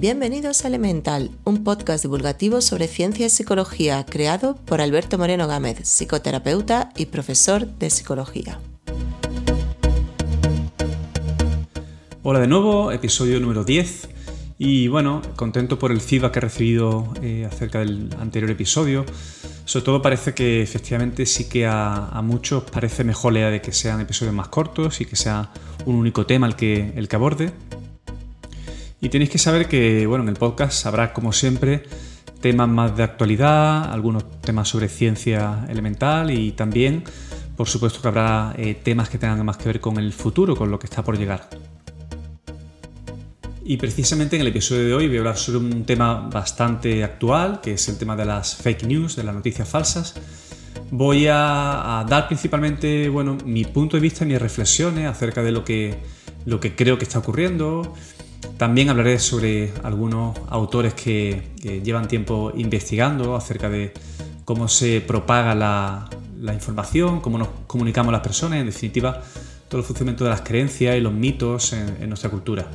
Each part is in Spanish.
Bienvenidos a Elemental, un podcast divulgativo sobre ciencia y psicología creado por Alberto Moreno Gámez, psicoterapeuta y profesor de psicología. Hola de nuevo, episodio número 10. Y bueno, contento por el feedback que he recibido eh, acerca del anterior episodio. Sobre todo parece que efectivamente sí que a, muchos parece mejor la idea de que sean episodios más cortos y que sea un único tema el que, el que aborde. Y tenéis que saber que, bueno, en el podcast habrá, como siempre, temas más de actualidad, algunos temas sobre ciencia elemental y también, por supuesto, que habrá eh, temas que tengan más que ver con el futuro, con lo que está por llegar. Y precisamente en el episodio de hoy voy a hablar sobre un tema bastante actual, que es el tema de las fake news, de las noticias falsas. Voy a, a dar principalmente bueno, mi punto de vista mis reflexiones acerca de lo que, lo que creo que está ocurriendo, también hablaré sobre algunos autores que, llevan tiempo investigando acerca de cómo se propaga la, información, cómo nos comunicamos las personas, en definitiva, todo el funcionamiento de las creencias y los mitos en, en nuestra cultura.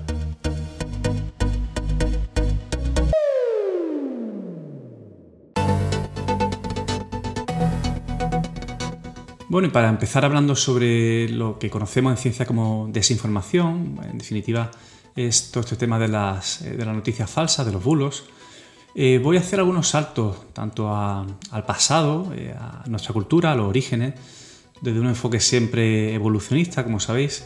Bueno, y para empezar hablando sobre lo que conocemos en ciencia como desinformación, en definitiva, es todo este tema de las, eh, de las noticias falsas, de los bulos. Eh, voy a hacer algunos saltos tanto al pasado, eh, a nuestra cultura, a los orígenes, desde un enfoque siempre evolucionista, como sabéis,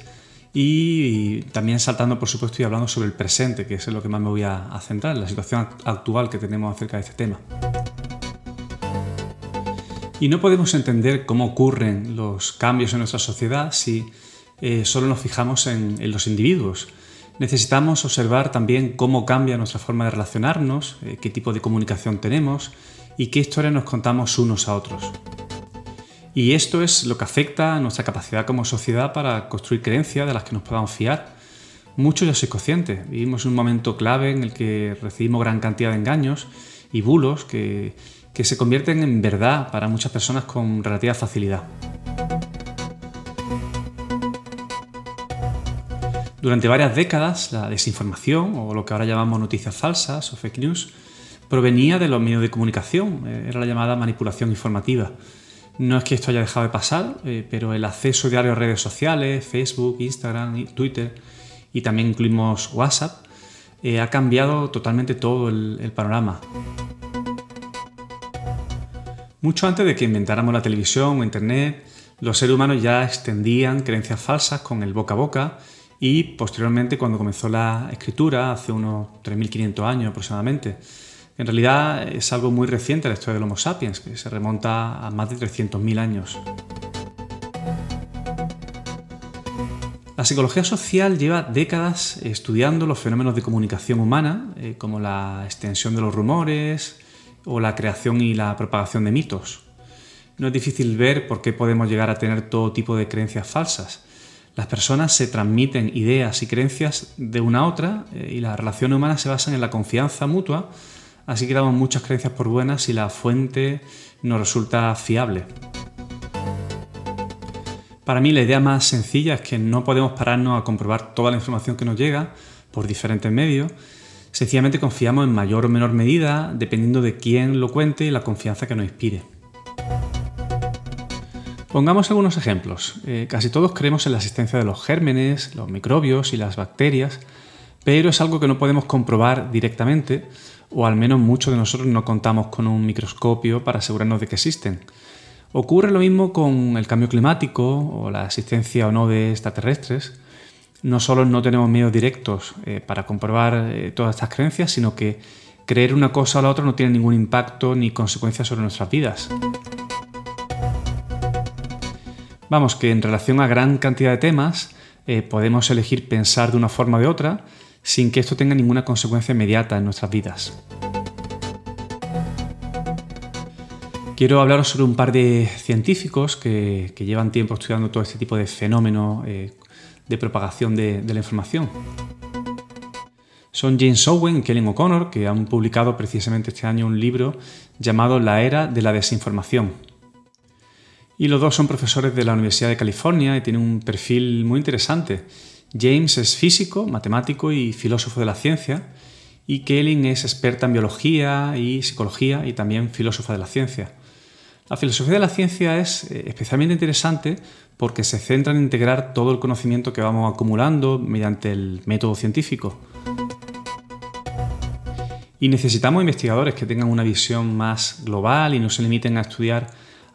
y, también saltando, por supuesto, y hablando sobre el presente, que es en lo que más me voy a, a centrar, la situación actual que tenemos acerca de este tema. Y no podemos entender cómo ocurren los cambios en nuestra sociedad si solo nos fijamos en los individuos necesitamos observar también cómo cambia nuestra forma de relacionarnos, eh, qué tipo de comunicación tenemos y qué historias nos contamos unos a otros. Y esto es lo que afecta a nuestra capacidad como sociedad para construir creencias de las que nos podamos fiar. Muchos ya soy consciente, vivimos un momento clave en el que recibimos gran cantidad de engaños y bulos que se convierten en verdad para muchas personas con relativa facilidad. Durante varias décadas, la desinformación, o lo que ahora llamamos noticias falsas o fake news, provenía de los medios de comunicación, eh, era la llamada manipulación informativa. No es que esto haya dejado de pasar, eh, pero el acceso diario a redes sociales, Facebook, Instagram, Twitter y también incluimos WhatsApp, eh, ha cambiado totalmente todo el panorama. Mucho antes de que inventáramos la televisión o Internet, los seres humanos ya extendían creencias falsas con el boca a boca y posteriormente cuando comenzó la escritura, hace unos 3.500 años aproximadamente. En realidad es algo muy reciente la historia del Homo sapiens, que se remonta a más de 300.000 años. La psicología social lleva décadas estudiando los fenómenos de comunicación humana, eh, como la extensión de los rumores o la creación y la propagación de mitos. No es difícil ver por qué podemos llegar a tener todo tipo de creencias falsas las personas se transmiten ideas y creencias de una a otra eh, y las relaciones humanas se basan en la confianza mutua, así que damos muchas creencias por buenas si la fuente nos resulta fiable. Para mí la idea más sencilla es que no podemos pararnos a comprobar toda la información que nos llega por diferentes medios, sencillamente confiamos en mayor o menor medida dependiendo de quién lo cuente y la confianza que nos inspire. Pongamos algunos ejemplos. Eh, casi todos creemos en la existencia de los gérmenes, los microbios y las bacterias, pero es algo que no podemos comprobar directamente, o al menos muchos de nosotros no contamos con un microscopio para asegurarnos de que existen. Ocurre lo mismo con el cambio climático o la existencia o no de extraterrestres. No solo no tenemos medios directos eh, para comprobar eh, todas estas creencias, sino que creer una cosa o la otra no tiene ningún impacto ni consecuencias sobre nuestras vidas. Vamos, que en relación a gran cantidad de temas eh, podemos elegir pensar de una forma o de otra sin que esto tenga ninguna consecuencia inmediata en nuestras vidas. Quiero hablaros sobre un par de científicos que, llevan tiempo estudiando todo este tipo de fenómeno eh, de propagación de, de, la información. Son James Owen y Kellen O'Connor, que han publicado precisamente este año un libro llamado La Era de la Desinformación, y los dos son profesores de la Universidad de California y tienen un perfil muy interesante. James es físico, matemático y filósofo de la ciencia, y Kelling es experta en biología y psicología y también filósofa de la ciencia. La filosofía de la ciencia es eh, especialmente interesante porque se centra en integrar todo el conocimiento que vamos acumulando mediante el método científico. Y necesitamos investigadores que tengan una visión más global y no se limiten a estudiar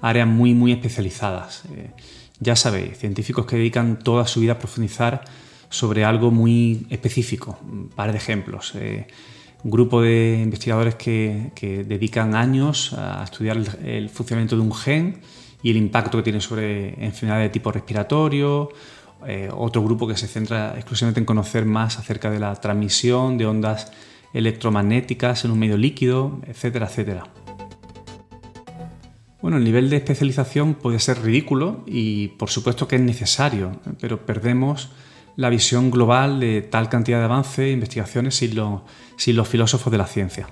áreas muy, muy especializadas. Eh, ya sabéis, científicos que dedican toda su vida a profundizar sobre algo muy específico. Un par de ejemplos. Eh, un grupo de investigadores que, dedican años a estudiar el, funcionamiento de un gen y el impacto que tiene sobre enfermedades de tipo respiratorio. Eh, otro grupo que se centra exclusivamente en conocer más acerca de la transmisión de ondas electromagnéticas en un medio líquido, etcétera, etcétera. Bueno, el nivel de especialización puede ser ridículo y por supuesto que es necesario, pero perdemos la visión global de tal cantidad de avances e investigaciones sin, los filósofos de la ciencia.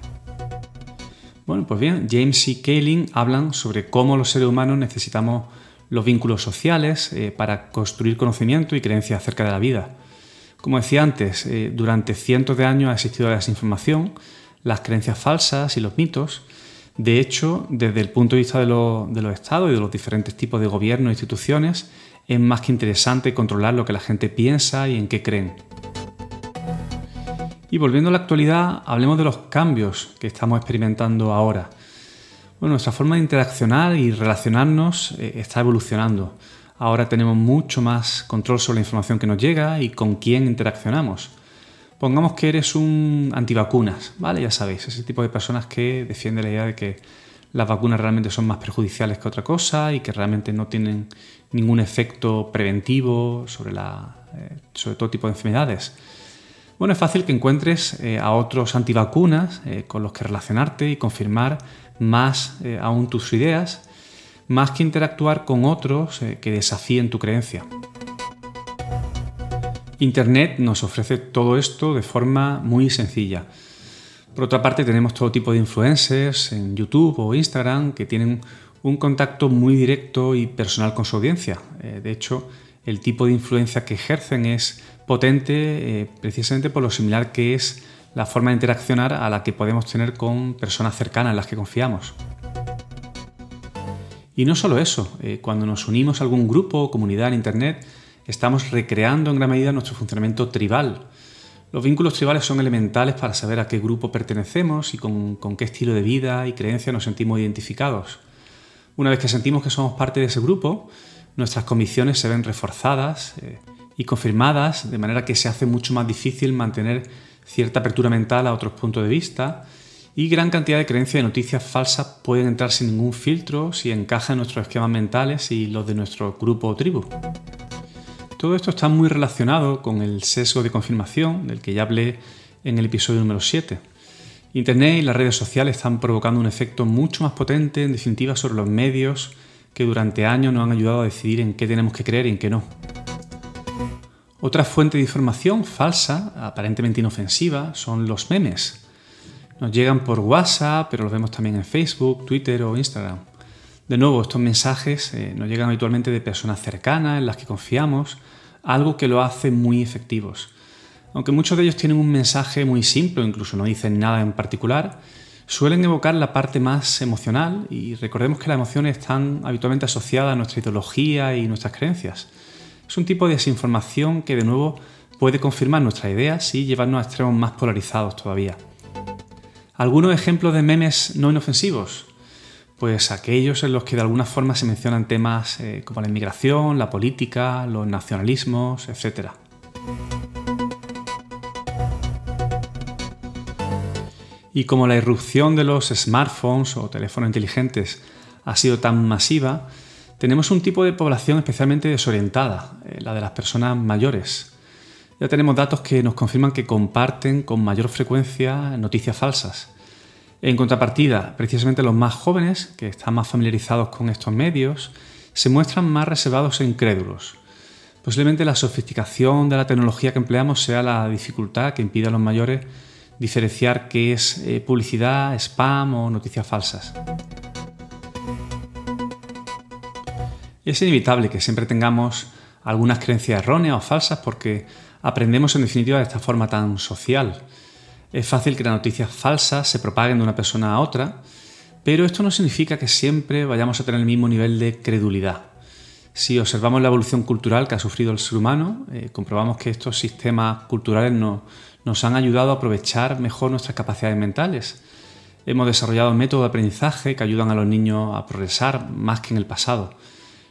Bueno, pues bien, James y Kaling hablan sobre cómo los seres humanos necesitamos los vínculos sociales eh, para construir conocimiento y creencias acerca de la vida. Como decía antes, eh, durante cientos de años ha existido la desinformación, las creencias falsas y los mitos. De hecho, desde el punto de vista de, los estados y de los diferentes tipos de gobiernos e instituciones, es más que interesante controlar lo que la gente piensa y en qué creen. Y volviendo a la actualidad, hablemos de los cambios que estamos experimentando ahora. Bueno, nuestra forma de interaccionar y relacionarnos eh, está evolucionando. Ahora tenemos mucho más control sobre la información que nos llega y con quién interaccionamos. Pongamos que eres un antivacunas, ¿vale? Ya sabéis, ese tipo de personas que defiende la idea de que las vacunas realmente son más perjudiciales que otra cosa y que realmente no tienen ningún efecto preventivo sobre, eh, todo tipo de enfermedades. Bueno, es fácil que encuentres eh, a otros antivacunas eh, con los que relacionarte y confirmar más aún tus ideas, más que interactuar con otros que desafíen tu creencia. Internet nos ofrece todo esto de forma muy sencilla. Por otra parte, tenemos todo tipo de influencers en YouTube o Instagram que tienen un contacto muy directo y personal con su audiencia. Eh, de hecho, el tipo de influencia que ejercen es potente eh, precisamente por lo similar que es la forma de interaccionar a la que podemos tener con personas cercanas en las que confiamos. Y no solo eso, eh, cuando nos unimos a algún grupo o comunidad en Internet, estamos recreando en gran medida nuestro funcionamiento tribal. Los vínculos tribales son elementales para saber a qué grupo pertenecemos y con, qué estilo de vida y creencia nos sentimos identificados. Una vez que sentimos que somos parte de ese grupo, nuestras convicciones se ven reforzadas eh, y confirmadas, de manera que se hace mucho más difícil mantener cierta apertura mental a otros puntos de vista y gran cantidad de creencias y noticias falsas pueden entrar sin ningún filtro si encajan en nuestros esquemas mentales y los de nuestro grupo o tribu. Todo esto está muy relacionado con el sesgo de confirmación del que ya hablé en el episodio número 7. Internet y las redes sociales están provocando un efecto mucho más potente, en definitiva, sobre los medios que durante años nos han ayudado a decidir en qué tenemos que creer y en qué no. Otra fuente de información falsa, aparentemente inofensiva, son los memes. Nos llegan por WhatsApp, pero los vemos también en Facebook, Twitter o Instagram. De nuevo, estos mensajes eh, nos llegan habitualmente de personas cercanas en las que confiamos, algo que lo hace muy efectivos. Aunque muchos de ellos tienen un mensaje muy simple, incluso no dicen nada en particular, suelen evocar la parte más emocional y recordemos que las emociones están habitualmente asociadas a nuestra ideología y nuestras creencias. Es un tipo de desinformación que de nuevo puede confirmar nuestras ideas y llevarnos a extremos más polarizados todavía. Algunos ejemplos de memes no inofensivos pues aquellos en los que de alguna forma se mencionan temas eh, como la inmigración, la política, los nacionalismos, etc. Y como la irrupción de los smartphones o teléfonos inteligentes ha sido tan masiva, tenemos un tipo de población especialmente desorientada, eh, la de las personas mayores. Ya tenemos datos que nos confirman que comparten con mayor frecuencia noticias falsas en contrapartida, precisamente los más jóvenes, que están más familiarizados con estos medios, se muestran más reservados e incrédulos. Posiblemente la sofisticación de la tecnología que empleamos sea la dificultad que impide a los mayores diferenciar qué es eh, publicidad, spam o noticias falsas. Es inevitable que siempre tengamos algunas creencias erróneas o falsas porque aprendemos en definitiva de esta forma tan social Es fácil que las noticias falsas se propaguen de una persona a otra, pero esto no significa que siempre vayamos a tener el mismo nivel de credulidad. Si observamos la evolución cultural que ha sufrido el ser humano, eh, comprobamos que estos sistemas culturales nos han ayudado a aprovechar mejor nuestras capacidades mentales. Hemos desarrollado métodos de aprendizaje que ayudan a los niños a progresar más que en el pasado.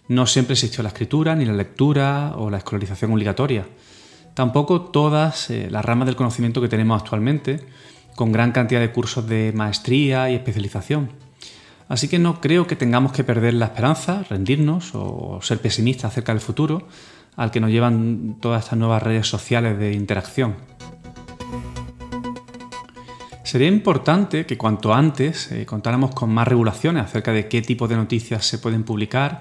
No siempre existió la escritura, ni la lectura o la escolarización obligatoria. Tampoco todas eh, las ramas del conocimiento que tenemos actualmente, con gran cantidad de cursos de maestría y especialización. Así que no creo que tengamos que perder la esperanza, rendirnos o ser pesimistas acerca del futuro al que nos llevan todas estas nuevas redes sociales de interacción. Sería importante que cuanto antes eh, contáramos con más regulaciones acerca de qué tipo de noticias se pueden publicar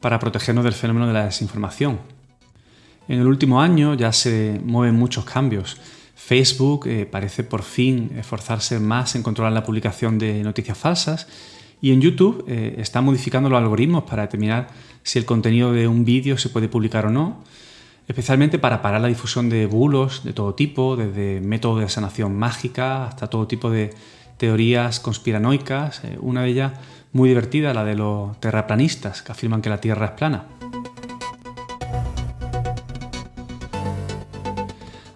para protegernos del fenómeno de la desinformación. En el último año ya se mueven muchos cambios. Facebook eh, parece por fin esforzarse más en controlar la publicación de noticias falsas y en YouTube eh, está modificando los algoritmos para determinar si el contenido de un vídeo se puede publicar o no, especialmente para parar la difusión de bulos de todo tipo, desde métodos de sanación mágica hasta todo tipo de teorías conspiranoicas, eh, una de ellas muy divertida, la de los terraplanistas, que afirman que la Tierra es plana.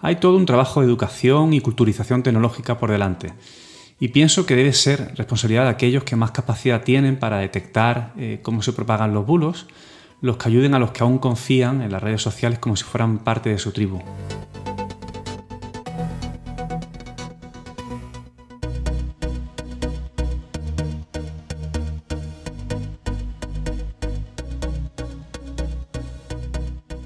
Hay todo un trabajo de educación y culturización tecnológica por delante y pienso que debe ser responsabilidad de aquellos que más capacidad tienen para detectar eh, cómo se propagan los bulos, los que ayuden a los que aún confían en las redes sociales como si fueran parte de su tribu.